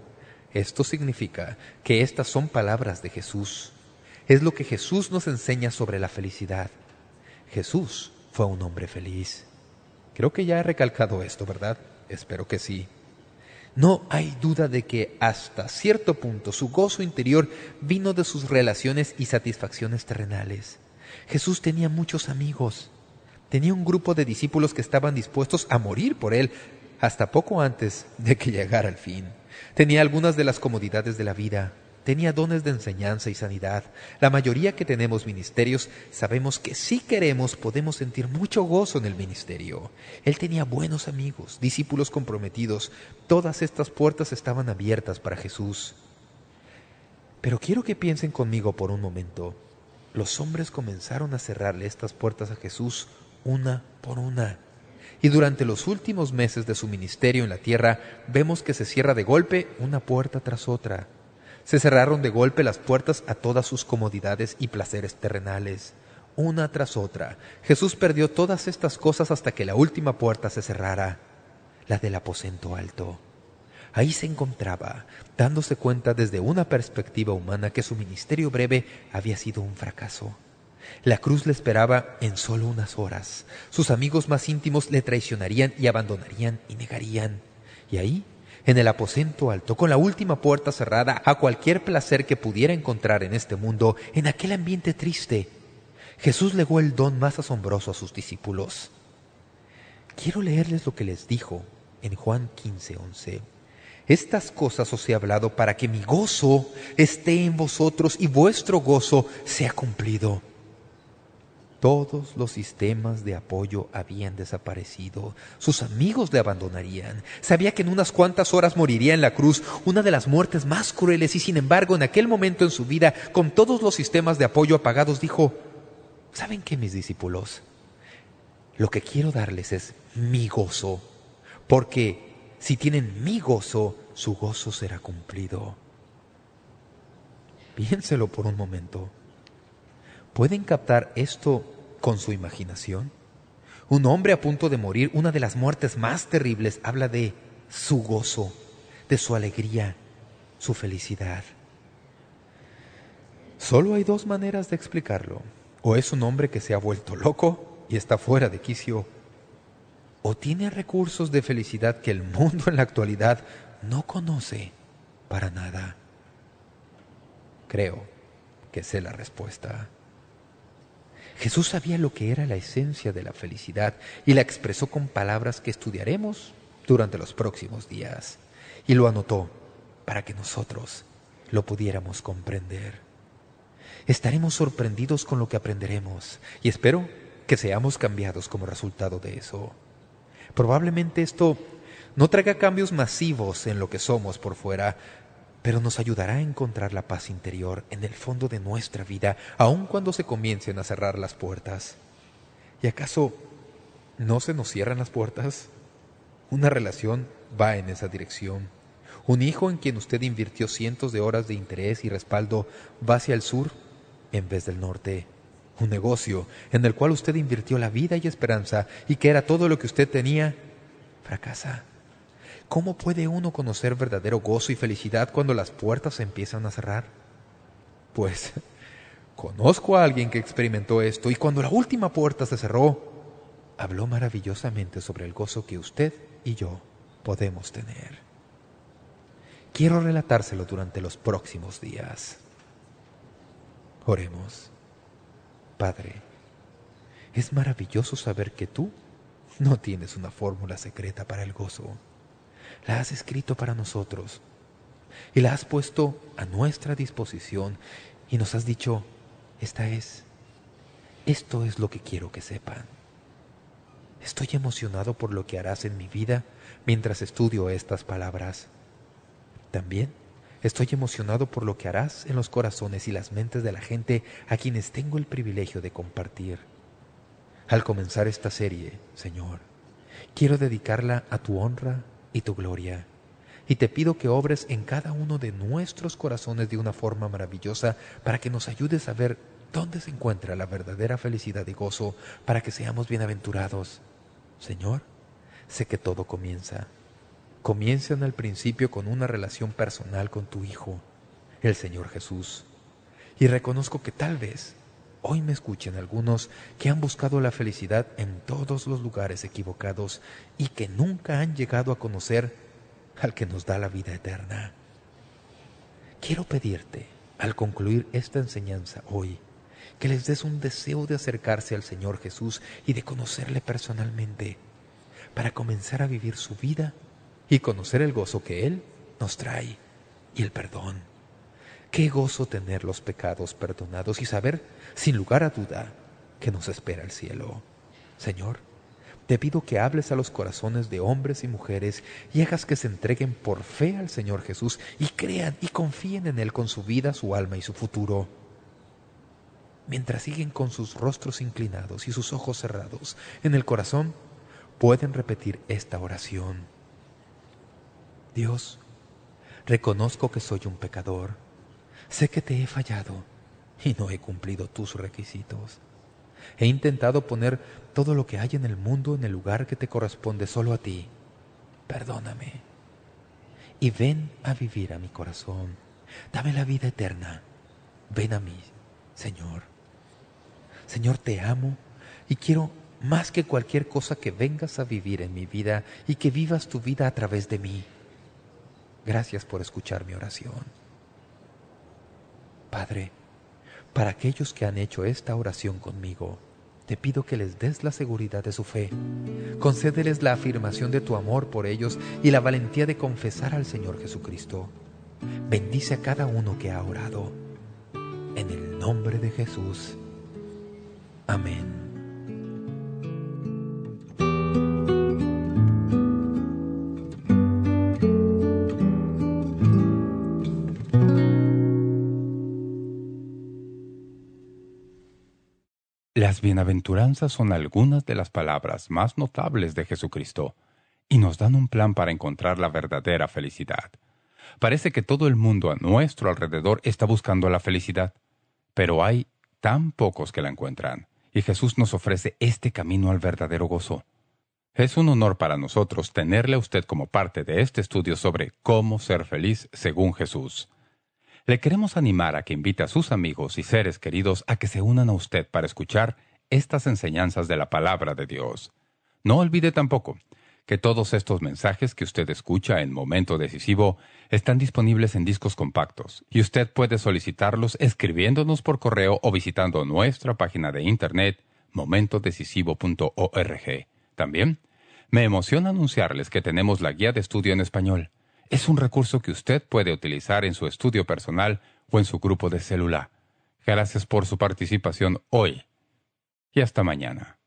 [SPEAKER 5] Esto significa que estas son palabras de Jesús. Es lo que Jesús nos enseña sobre la felicidad. Jesús fue un hombre feliz. Creo que ya he recalcado esto, ¿verdad? Espero que sí. No hay duda de que hasta cierto punto su gozo interior vino de sus relaciones y satisfacciones terrenales. Jesús tenía muchos amigos. Tenía un grupo de discípulos que estaban dispuestos a morir por él hasta poco antes de que llegara el fin. Tenía algunas de las comodidades de la vida, tenía dones de enseñanza y sanidad. La mayoría que tenemos ministerios sabemos que si queremos podemos sentir mucho gozo en el ministerio. Él tenía buenos amigos, discípulos comprometidos. Todas estas puertas estaban abiertas para Jesús. Pero quiero que piensen conmigo por un momento. Los hombres comenzaron a cerrarle estas puertas a Jesús una por una. Y durante los últimos meses de su ministerio en la tierra, vemos que se cierra de golpe una puerta tras otra. Se cerraron de golpe las puertas a todas sus comodidades y placeres terrenales, una tras otra. Jesús perdió todas estas cosas hasta que la última puerta se cerrara, la del aposento alto. Ahí se encontraba, dándose cuenta desde una perspectiva humana que su ministerio breve había sido un fracaso. La cruz le esperaba en solo unas horas. Sus amigos más íntimos le traicionarían y abandonarían y negarían. Y ahí en el aposento alto, con la última puerta cerrada a cualquier placer que pudiera encontrar en este mundo, en aquel ambiente triste, Jesús legó el don más asombroso a sus discípulos. Quiero leerles lo que les dijo en Juan 15:11. Estas cosas os he hablado para que mi gozo esté en vosotros y vuestro gozo sea cumplido. Todos los sistemas de apoyo habían desaparecido. Sus amigos le abandonarían. Sabía que en unas cuantas horas moriría en la cruz, una de las muertes más crueles, y sin embargo, en aquel momento en su vida, con todos los sistemas de apoyo apagados, dijo, ¿saben qué, mis discípulos? Lo que quiero darles es mi gozo, porque si tienen mi gozo, su gozo será cumplido. Piénselo por un momento. ¿Pueden captar esto con su imaginación? Un hombre a punto de morir, una de las muertes más terribles, habla de su gozo, de su alegría, su felicidad. Solo hay dos maneras de explicarlo. O es un hombre que se ha vuelto loco y está fuera de quicio, o tiene recursos de felicidad que el mundo en la actualidad no conoce para nada. Creo que sé la respuesta. Jesús sabía lo que era la esencia de la felicidad y la expresó con palabras que estudiaremos durante los próximos días. Y lo anotó para que nosotros lo pudiéramos comprender. Estaremos sorprendidos con lo que aprenderemos y espero que seamos cambiados como resultado de eso. Probablemente esto no traiga cambios masivos en lo que somos por fuera, pero nos ayudará a encontrar la paz interior en el fondo de nuestra vida, aun cuando se comiencen a cerrar las puertas. ¿Y acaso ¿No se nos cierran las puertas? Una relación va en esa dirección. Un hijo en quien usted invirtió cientos de horas de interés y respaldo va hacia el sur en vez del norte. Un negocio en el cual usted invirtió la vida y esperanza y que era todo lo que usted tenía, fracasa. ¿Cómo puede uno conocer verdadero gozo y felicidad cuando las puertas se empiezan a cerrar? Pues conozco a alguien que experimentó esto y cuando la última puerta se cerró, habló maravillosamente sobre el gozo que usted y yo podemos tener. Quiero relatárselo durante los próximos días. Oremos. Padre, es maravilloso saber que tú no tienes una fórmula secreta para el gozo. La has escrito para nosotros y la has puesto a nuestra disposición y nos has dicho, esta es, esto es lo que quiero que sepan. Estoy emocionado por lo que harás en mi vida mientras estudio estas palabras. También estoy emocionado por lo que harás en los corazones y las mentes de la gente a quienes tengo el privilegio de compartir. Al comenzar esta serie, Señor, quiero dedicarla a tu honra y tu gloria. Y te pido que obres en cada uno de nuestros corazones de una forma maravillosa para que nos ayudes a ver dónde se encuentra la verdadera felicidad y gozo para que seamos bienaventurados. Señor, sé que todo comienza comienzan al principio con una relación personal con tu Hijo, el Señor Jesús. Y reconozco que tal vez hoy me escuchen algunos que han buscado la felicidad en todos los lugares equivocados y que nunca han llegado a conocer al que nos da la vida eterna. Quiero pedirte, al concluir esta enseñanza hoy, que les des un deseo de acercarse al Señor Jesús y de conocerle personalmente, para comenzar a vivir su vida y conocer el gozo que Él nos trae y el perdón. Qué gozo tener los pecados perdonados y saber, sin lugar a duda, que nos espera el cielo. Señor, te pido que hables a los corazones de hombres y mujeres y hagas que se entreguen por fe al Señor Jesús y crean y confíen en Él con su vida, su alma y su futuro. Mientras siguen con sus rostros inclinados y sus ojos cerrados en el corazón, pueden repetir esta oración. Dios, reconozco que soy un pecador. Sé que te he fallado y no he cumplido tus requisitos. He intentado poner todo lo que hay en el mundo en el lugar que te corresponde solo a ti. Perdóname. Y ven a vivir a mi corazón. Dame la vida eterna. Ven a mí, Señor. Señor, te amo y quiero más que cualquier cosa que vengas a vivir en mi vida y que vivas tu vida a través de mí. Gracias por escuchar mi oración. Padre, para aquellos que han hecho esta oración conmigo, te pido que les des la seguridad de su fe. Concédeles la afirmación de tu amor por ellos y la valentía de confesar al Señor Jesucristo. Bendice a cada uno que ha orado. En el nombre de Jesús. Amén.
[SPEAKER 8] Bienaventuranzas son algunas de las palabras más notables de Jesucristo y nos dan un plan para encontrar la verdadera felicidad. Parece que todo el mundo a nuestro alrededor está buscando la felicidad, pero hay tan pocos que la encuentran, y Jesús nos ofrece este camino al verdadero gozo. Es un honor para nosotros tenerle a usted como parte de este estudio sobre cómo ser feliz según Jesús. Le queremos animar a que invite a sus amigos y seres queridos a que se unan a usted para escuchar estas enseñanzas de la palabra de Dios. No olvide tampoco que todos estos mensajes que usted escucha en Momento Decisivo están disponibles en discos compactos y usted puede solicitarlos escribiéndonos por correo o visitando nuestra página de internet momentodecisivo.org. También me emociona anunciarles que tenemos la guía de estudio en español es un recurso que usted puede utilizar en su estudio personal o en su grupo de célula. Gracias por su participación hoy y hasta mañana.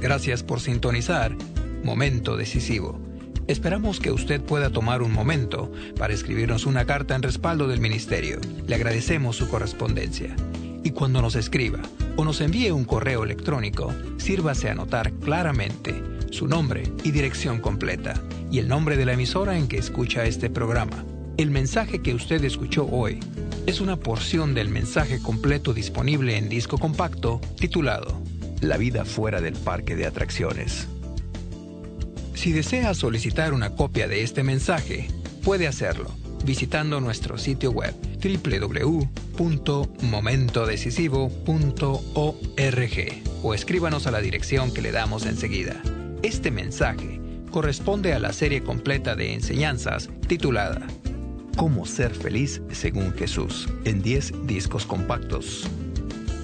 [SPEAKER 9] Gracias por sintonizar Momento Decisivo. Esperamos que usted pueda tomar un momento para escribirnos una carta en respaldo del ministerio. Le agradecemos su correspondencia. Y cuando nos escriba o nos envíe un correo electrónico, sírvase anotar claramente su nombre y dirección completa y el nombre de la emisora en que escucha este programa. El mensaje que usted escuchó hoy es una porción del mensaje completo disponible en disco compacto titulado La vida fuera del parque de atracciones. Si desea solicitar una copia de este mensaje, puede hacerlo visitando nuestro sitio web www.momentodecisivo.org o escríbanos a la dirección que le damos enseguida. Este mensaje corresponde a la serie completa de enseñanzas titulada Cómo ser feliz según Jesús en 10 discos compactos.